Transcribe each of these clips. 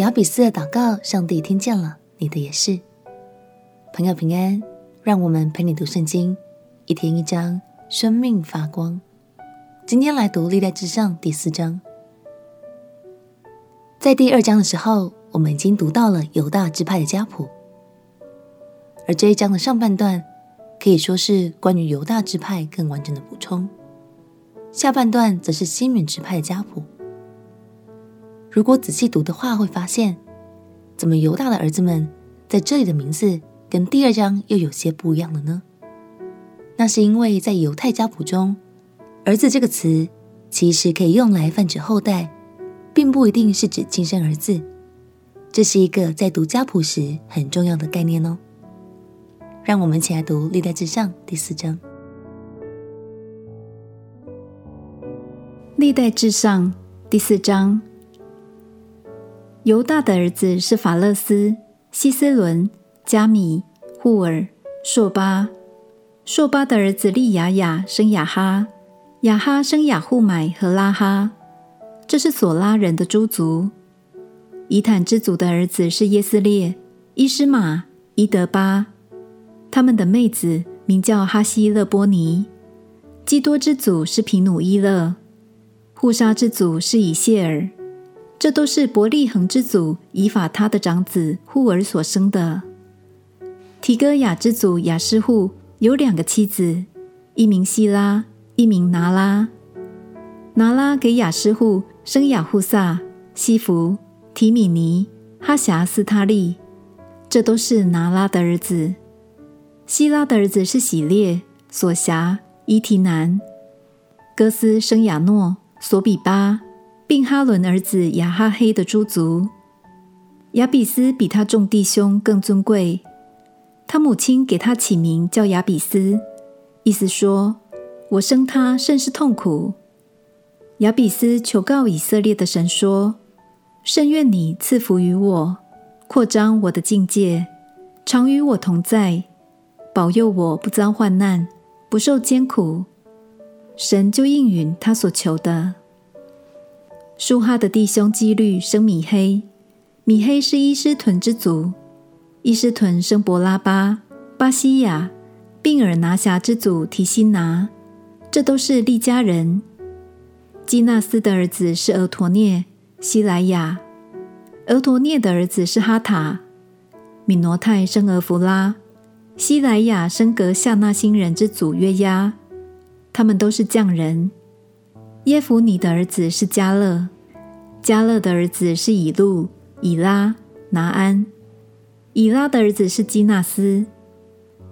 雅比斯的祷告，上帝听见了，你的也是。朋友平安，让我们陪你读圣经，一天一章，生命发光。今天来读历代志上第四章。在第二章的时候，我们已经读到了犹大支派的家谱，而这一章的上半段可以说是关于犹大支派更完整的补充，下半段则是西缅支派的家谱。如果仔细读的话，会发现，怎么犹大的儿子们在这里的名字跟第二章又有些不一样了呢？那是因为在犹太家谱中，“儿子”这个词其实可以用来泛指后代，并不一定是指亲生儿子。这是一个在读家谱时很重要的概念哦。让我们一起来读《历代志上》第四章，《历代志上》第四章。犹大的儿子是法勒斯、希斯伦、加米、户尔、朔巴。朔巴的儿子利亚雅生雅哈，雅哈生雅户买和拉哈。这是索拉人的诸族。以坦之族的儿子是耶斯列、伊斯玛、伊德巴。他们的妹子名叫哈希勒波尼。基多之祖是皮努伊勒。户沙之祖是以谢尔。这都是伯利恒之祖以法他的长子户珥所生的。提哥亚之祖雅斯户有两个妻子，一名希拉，一名拿拉。拿拉给雅斯户生雅户撒、西弗、提米尼、哈辖斯他利，这都是拿拉的儿子。希拉的儿子是喜列、所辖、伊提南。哥斯生亚诺、索比巴。并哈伦儿子亚哈黑的诸族，亚比斯比他众弟兄更尊贵。他母亲给他起名叫亚比斯，意思说：“我生他甚是痛苦。”亚比斯求告以色列的神说：“甚愿你赐福于我，扩张我的境界，常与我同在，保佑我不遭患难，不受艰苦。”神就应允他所求的。舒哈的弟兄基律生米黑，米黑是伊施屯之族，伊施屯生伯拉巴、巴西亚，并尔拿辖之祖提辛拿，这都是利家人。基纳斯的儿子是俄陀聂、西莱雅，俄陀聂的儿子是哈塔，米挪泰生俄弗拉，西莱雅生格夏那星人之祖约押，他们都是匠人。耶孚尼的儿子是迦勒，迦勒的儿子是以录、以拉、拿安。以拉的儿子是基纳斯，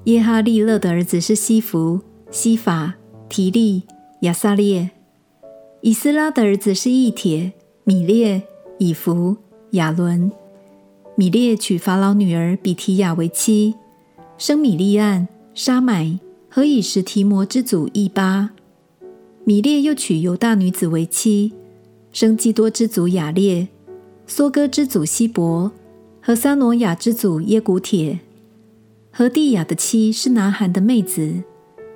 耶哈利勒的儿子是西弗、西法、提利、亚撒列。以斯拉的儿子是义帖、米列、以弗、亚伦。米列娶法老女儿比提亚为妻，生米利暗、沙买和以实提摩之祖益巴。米列又娶犹大女子为妻，生基多之祖雅列、梭哥之祖希伯和撒挪亚之祖耶古帖。何地亚的妻是拿韩的妹子，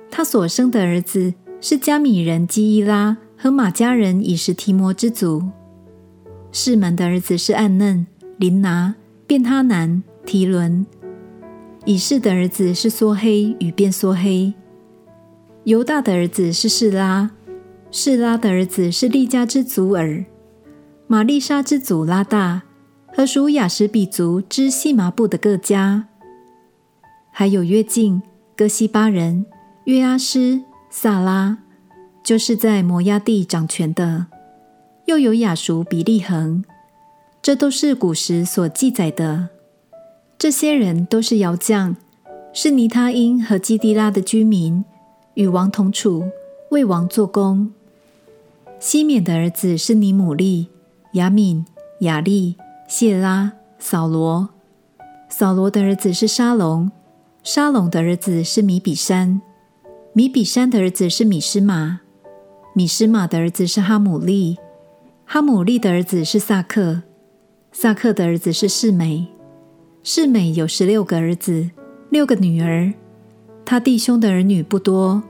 他所生的儿子是迦米人基伊拉和玛迦人以实提摩之祖。示满的儿子是暗嫩、琳拿、便哈南、提伦。以示的儿子是梭黑与便梭黑。犹大的儿子是士拉。示拉的儿子是利家之祖尔，玛利沙之祖拉大和属雅什比族之细麻布的各家，还有约敬、哥西巴人、约阿斯、撒拉，就是在摩押地掌权的，又有亚述比利恒，这都是古时所记载的。这些人都是窑匠，是尼他因和基地拉的居民，与王同处，为王做工。西缅的儿子是尼姆利、亚敏、雅利、谢拉、扫罗。扫罗的儿子是沙龙，沙龙的儿子是米比珊，米比珊的儿子是米施玛，米施玛的儿子是哈姆利，哈姆利的儿子是萨克，萨克的儿子是示美，示美有十六个儿子，六个女儿。他弟兄的儿女不多。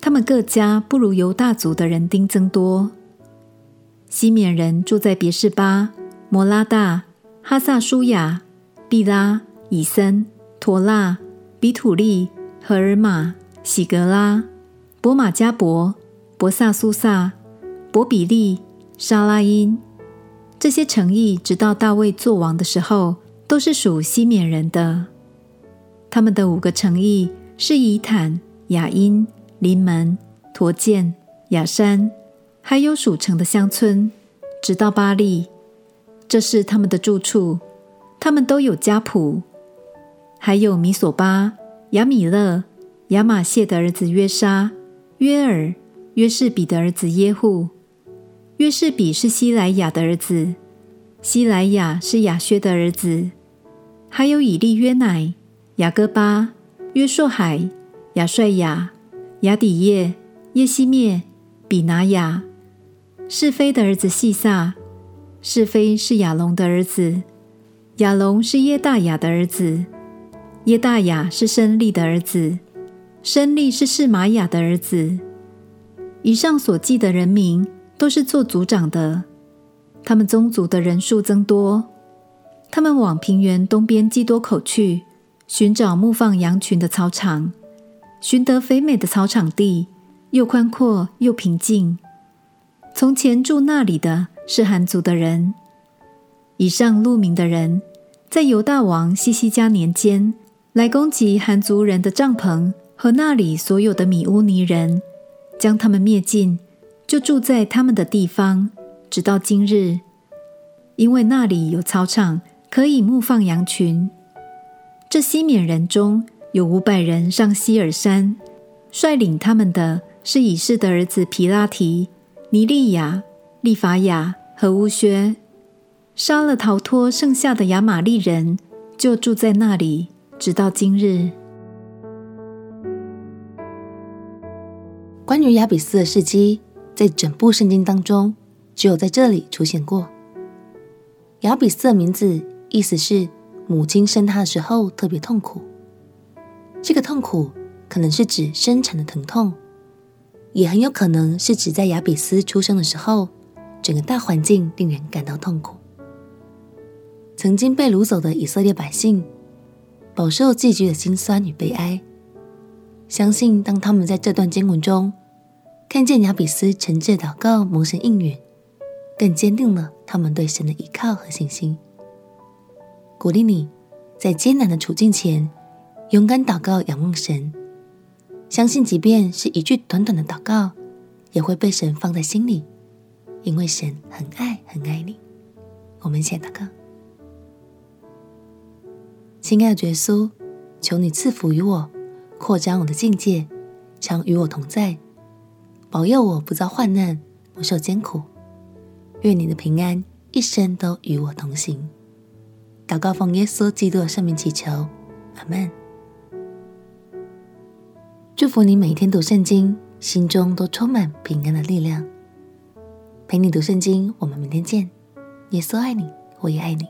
他们各家不如犹大族的人丁增多。西缅人住在别是巴、摩拉大、哈萨舒亚、毕拉、以森、陀拉、比土利、荷尔玛、喜格拉、伯玛迦博、伯萨苏萨、伯比利、沙拉因。这些城邑，直到大卫作王的时候，都是属西缅人的。他们的五个城邑是以坦、雅因、临门、陀建、雅山，还有属城的乡村，直到巴力。这是他们的住处，他们都有家谱。还有米索巴、亚米勒、亚玛谢的儿子约沙、约尔、约士比的儿子耶户。约士比是西莱雅的儿子，西莱雅是亚薛的儿子，还有以利约乃、雅各巴、约硕海、亚帅雅、亚底叶、耶西灭、比拿雅，是非的儿子细撒，是非是亚龙的儿子，亚龙是耶大雅的儿子，耶大雅是申利的儿子，申利是示玛雅的儿子。以上所记的人名。都是做族长的，他们宗族的人数增多。他们往平原东边基多口去，寻找牧放羊群的草场，寻得肥美的草场地，又宽阔又平静。从前住那里的是含族的人。以上录名的人，在犹大王西西家年间，来攻击含族人的帐篷和那里所有的米乌尼人，将他们灭尽。就住在他们的地方，直到今日，因为那里有草场，可以牧放羊群。这西缅人中有五百人上希尔山，率领他们的是以示的儿子皮拉提、尼利亚、利法亚和乌薛，杀了逃脱剩下的亚玛力人，就住在那里，直到今日。关于亚比斯的事迹。在整部圣经当中，只有在这里出现过。亚比斯的名字意思是母亲生他的时候特别痛苦。这个痛苦可能是指生产的疼痛，也很有可能是指在亚比斯出生的时候，整个大环境令人感到痛苦。曾经被掳走的以色列百姓，饱受寄居的辛酸与悲哀。相信当他们在这段经文中，看见亚比斯诚挚祷告，蒙神应允，更坚定了他们对神的依靠和信心。鼓励你在艰难的处境前，勇敢祷告，仰望神，相信即便是一句短短的祷告，也会被神放在心里，因为神很爱很爱你。我们先祷告，亲爱的耶稣，求你赐福于我，扩张我的境界，常与我同在。保佑我不遭患难，不受艰苦。愿你的平安一生都与我同行。祷告奉耶稣基督的圣名祈求，阿门。祝福你每天读圣经，心中都充满平安的力量。陪你读圣经，我们明天见。耶稣爱你，我也爱你。